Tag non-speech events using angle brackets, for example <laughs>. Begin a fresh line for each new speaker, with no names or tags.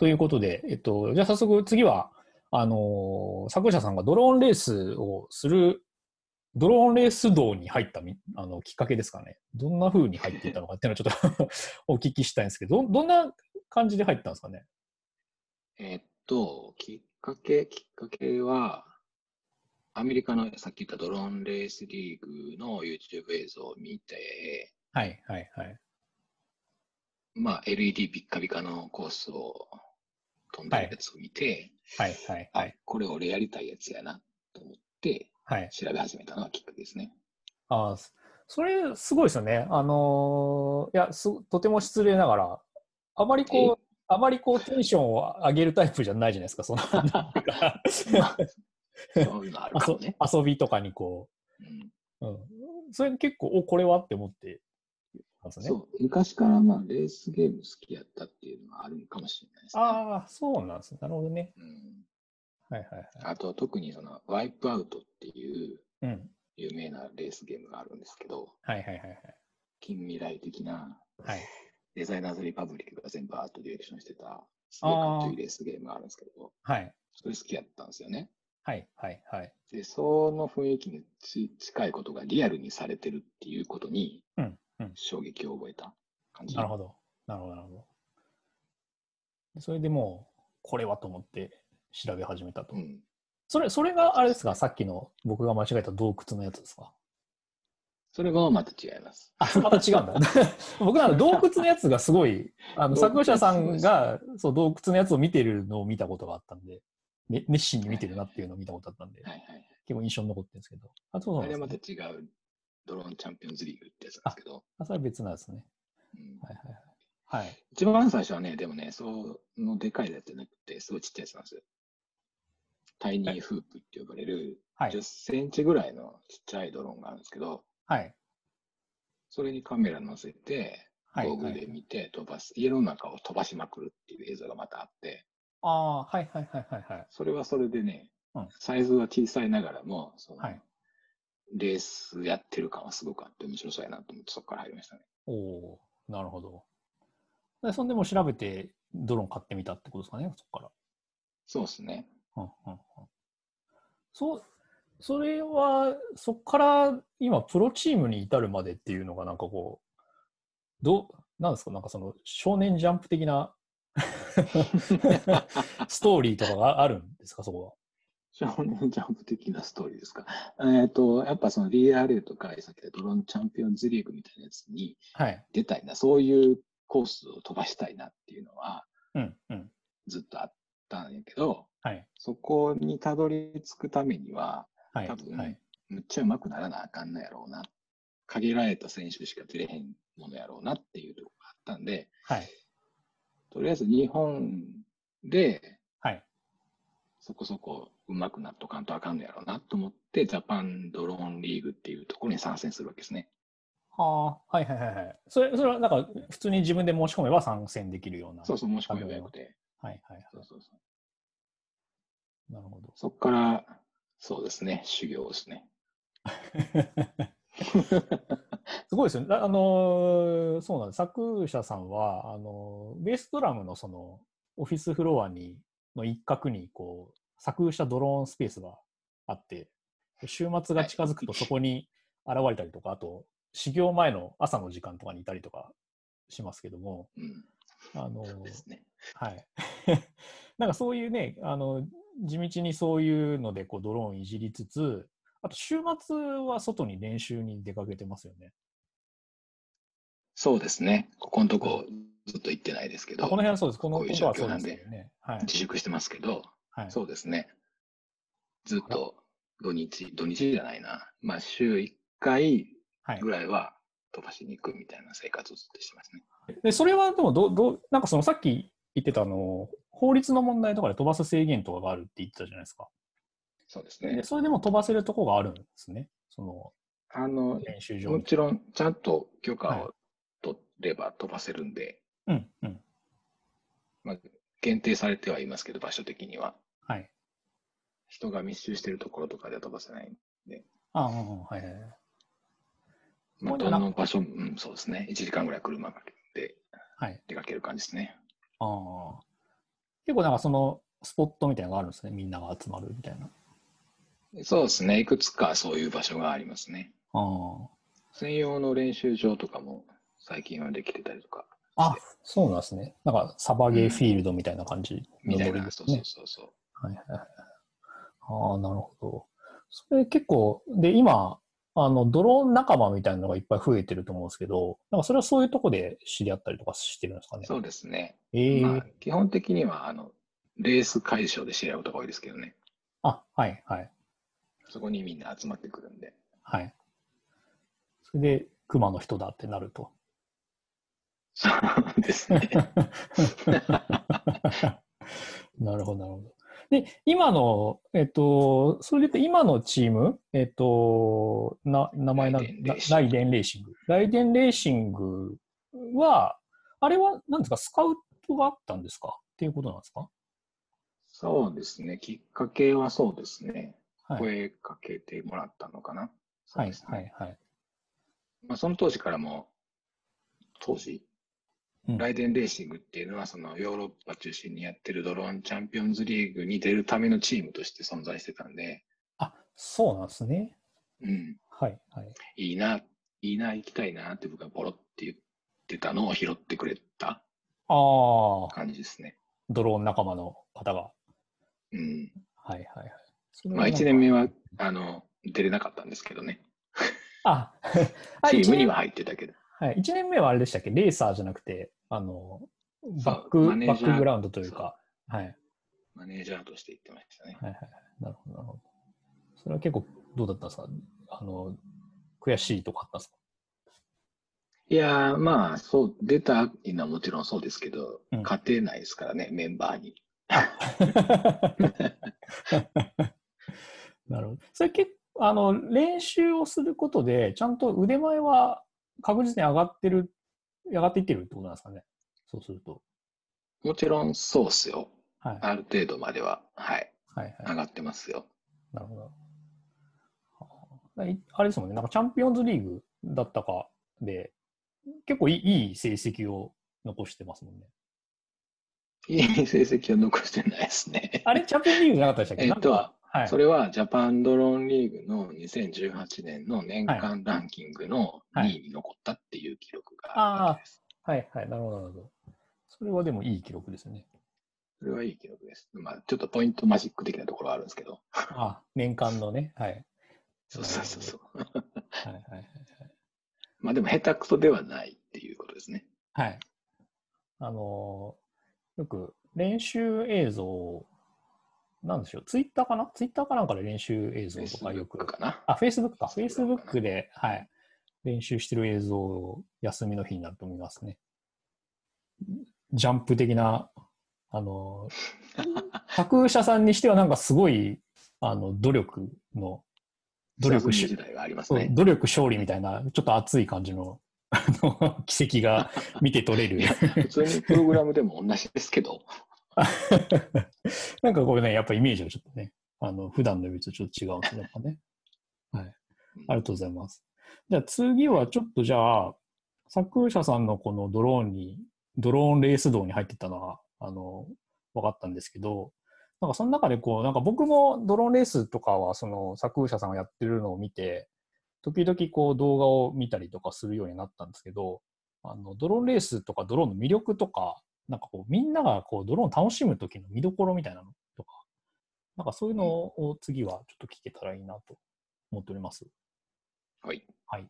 ということで、えっと、じゃあ早速次は、あのー作者さんがドローンレースをする、ドローンレース道に入ったみあのきっかけですかね。どんな風に入っていったのかっていうのはちょっと <laughs> お聞きしたいんですけど、どどんな感じで入ったんですかね？
えーっと、きっかけ、きっかけは、アメリカのさっき言ったドローンレースリーグの YouTube 映像を見て、
はい、はい、はい。
まあ、LED ビッカビカのコースを飛んでるやつを見て、
はい、はい、は
あ
い。、
これ俺やりたいやつやなと思って
はい。
調べ始めたのがきっかけですね。
ああ、そそれ、すごいですよね。あのーいやす、とても失礼ながら、あまりこう、あまりこうテンションを上げるタイプじゃないじゃないですか、その。遊遊びとかにこ
うん
う、うん。それ結構、お、これは？って思ってね。
そう、昔からまあレースゲーム好きやったっていうのはあるんかもしれないですね。
ああ、そうなんですね。なるほどね。
うん、
はいはいはい。
あと特にそのワイプアウトっていう
うん。
有名なレースゲームがあるんですけど、
はいはいはいはい。
近未来的な
はい。
デザイナーズリパブリックが全部アートディレクションしてた、すごいかっこいいレースゲームがあるんですけど、
はい。
それ好きやったんですよね。
はいはいはい。
で、その雰囲気にち近いことがリアルにされてるっていうことに
うん。うん。
衝撃を覚えた感じ。
なるほど。なるほど、なるほど。それでもう、これはと思って調べ始めたと。
うん。
それ、それがあれですか？さっきの僕が間違えた洞窟のやつですか？
それがまた違います。
あ、また違うんだ。<laughs> 僕なんか洞窟のやつがすごい、あの、作者さんが、そう、洞窟のやつを見てるのを見たことがあったんで、ね、熱心に見てるなっていうのを見たことあったんで、
はいはいはい。
結構印象に残ってるんですけど。あ、そう
あれ
なんでね。
ますた違うドローンチャンピオンズリーグってやつなんですけど、
あ、それは別なんですね。
うん
はいはいはい。はい。
一番最初はね、でもね、そのでかいやつじゃなくて、すごいちっちゃいやつなんですよ。タイニーフープって呼ばれる、
はい
10センチぐらいのちっちゃいドローンがあるんですけど、
はい。
それにカメラ乗せて、
はい。
ゴーグルで見て飛ばす、家の中を飛ばしまくるっていう映像がまたあって、
ああ、はいはいはいはいはい。
それはそれでね、
うん
サイズは小さいながらも、その
はい
レースやってる感はすごくあって面白そうやなと思ってそこから入りましたね。
おおーなるほど。で、そんでもう調べて、ドローン買ってみたってことですかね、そこから。
そうですね。
うんうんうんそう、それは、そこから今、プロチームに至るまでっていうのが、なんかこう、どう、なんですか、なんかその、少年ジャンプ的な <laughs> ストーリーとかがあるんですか、そこは。
少年ジャンプ的なストーリーですか？えっ、と、やっぱその DRA とか、さっきドローンチャンピオンズリーグみたいなやつに
はい。
出たいな、そういうコースを飛ばしたいなっていうのは
うん、うん。
ずっとあったんやけど、
はい。
そこにたどり着くためには、
はい。
多分、
はい。
むっちゃ上手くならなあかんのやろうな。限られた選手しか出れへんものやろうなっていうところがあったんで、
はい。
とりあえず日本で
はい。
そこそこ上手くなっとかんとあかんのやろうなと思って、ジャパンドローンリーグっていうところに参戦するわけですね。
はあ、はいはいはいはい。それ、それはなんか、普通に自分で申し込めば参戦できるような。
そうそう、申し込めばよくて。
はいはいはい。
そうそうそう。
なるほど。
そこから、そうですね、修行ですね。<laughs>
すごいですよね。ああのーそうなんです。作者さんは、あのーベースドラムのその、オフィスフロアに、の一角に、こう、作したドローンスペースがあって、週末が近づくとそこに現れたりとか、あと、修行前の朝の時間とかにいたりとかしますけども、
うん。
あの
ね。
はい。<laughs> なんかそういうね、あの、地道にそういうのでこうドローンいじりつつ、あと週末は外に練習に出かけてますよね。
そうですね。ここのとこずっと行ってないですけど、
あこの辺はそうです。この
こういう
ことはそう
状況なんで
ですよね。はい。
自粛してますけど、
はい。
そうですね。ずっと土日、土日じゃないな。まあ週1回
はい
ぐらいは飛ばしに行くみたいな生活をずっとしてますね。
で、それはでもど、どう、なんかそのさっき言ってたあの、法律の問題とかで飛ばす制限とかがあるって言ってたじゃないですか。
そうですね
で、。それでも飛ばせるとこがあるんですね。その
あの、
練習場に。
もちろん、ちゃんと許可
はい
を取れば飛ばせるんで、
うん、うん。
まあ、限定されてはいますけど、場所的には。
はい。
人が密集しているところとかでは飛ばせない。
ああ、うんうん、はいはいはい。
まあ、どの場所、うん、そうですね。1時間ぐらい車で
はい。
出かける感じですね。
ああ。結構なんかそのスポットみたいなのがあるんですね。みんなが集まるみたいな。
そうですね。いくつかそういう場所がありますね。
あ
専用の練習場とかも最近はできてたりとか。
あ。あ、そうなんですね。なんかサバゲーフィールドみたいな感じのノリ
みたいな。そうそう
ですね。
そうそう。
はいはいはい。ああ、なるほど。それ結構、で、今、あの、ドローン仲間みたいなのがいっぱい増えてると思うんですけど、なんかそれはそういうとこで知り合ったりとかしてるんですかね？
そうですね。
ええ
まあ、基本的には、あの、レース会場で知り合うことが多いですけどね。
あ、はいはい。
そこにみんな集まってくるんで。
はい。それで、熊の人だってなると。
そうですね。<laughs>
なるほど、なるほど。で、今の、えっと、それで今のチーム、えっと、な、名前な、
ライデンレーシング
ライデンレーシング。ライデンレーシングは、あれは何ですか、スカウトがあったんですか？っていうことなんですか？
そうですね。きっかけはそうですね。
はい。
声かけてもらったのかな？
はいはい、はい。
まあ、その当時からも、当時、
うん
ライデンレーシングっていうのは、そのヨーロッパ中心にやってるドローンチャンピオンズリーグに出るためのチームとして存在してたんで、
あ、そうなんですね。
うん、
はい、はい。
いいな、いいな、行きたいなって僕がポロって言ってたのを拾ってくれた
ああ、
感じですね。
ドローン仲間の方が。
うん。
はい、はい、はい。
まあ、
なんか
1年目は、あの、出れなかったんですけどね。
あ、<laughs> あ
チームには入ってたけど。
はい、1年目はあれでしたっけ？レーサーじゃなくて、あの、バック、バックグラウンドというか、はい。
マネージャーとして行ってましたね。
はいはいはい。なるほど、なるほど。それは結構どうだったんですか？あの、悔しいとかあったんですか？
いやー、まあ、そう、出たいのはもちろんそうですけど、
うん
勝てないですからね、メンバーに。<laughs>
なるほど。それ結構、あの、練習をすることで、ちゃんと腕前は確実に上がってる、上がっていってるってことなんですかね。そうすると。
もちろんそうっすよ。
はい。
ある程度までは、はい、
はいはい。
上がってますよ。
なるほど。はあれですもんね、なんかチャンピオンズリーグだったかで、結構いいいい成績を残してますもんね。
いい成績は残してないですね。
あれ、チャンピオンズリーグじゃなかったでしたっけ？
えっと
なんかはい。
それはジャパンドローンリーグの2018年の年間ランキングの
はい
2位に残ったっていう記録があるわけです。
はいはい、なるほど、なるほど。それはでもいい記録ですね。
それはいい記録です。まあ、ちょっとポイントマジック的なところはあるんですけど。
あ年間のね、はい。
そうそうそうそう。
はいはいはい
まあでも下手くそではないっていうことですね。
はい。はい。あのーよく練習映像、なんでしょう、ツイッターかな？ツイッターかなんかで練習映像とかよ
Facebook
く。
かな？
あ、Facebook か。
そうかな
Facebook で、はい。練習してる映像を休みの日になると思いますね。ジャンプ的な、あのー、<laughs> 作者さんにしてはなんかすごい、あの、努力の、努力
ね。
努力勝利みたいな、ちょっと熱い感じの、あの、奇跡が見て取れる。<laughs>
普通にプログラムでも同じですけど。<laughs>
なんかこれね、やっぱイメージがちょっとね、あの、普段の指とちょっと違うんですね、やっぱね。<laughs> はい。ありがとうございます。じゃあ次はちょっとじゃあ、作者さんのこのドローンに、ドローンレース道に入ってったのは、あの、分かったんですけど、なんかその中でこう、なんか僕もドローンレースとかは、その作者さんがやってるのを見て、時々こう動画を見たりとかするようになったんですけど、あの、ドローンレースとかドローンの魅力とか、なんかこう、みんながこう、ドローン楽しむ時の見どころみたいなのとか、なんかそういうのを次はちょっと聞けたらいいなと思っております。
はい。
はい。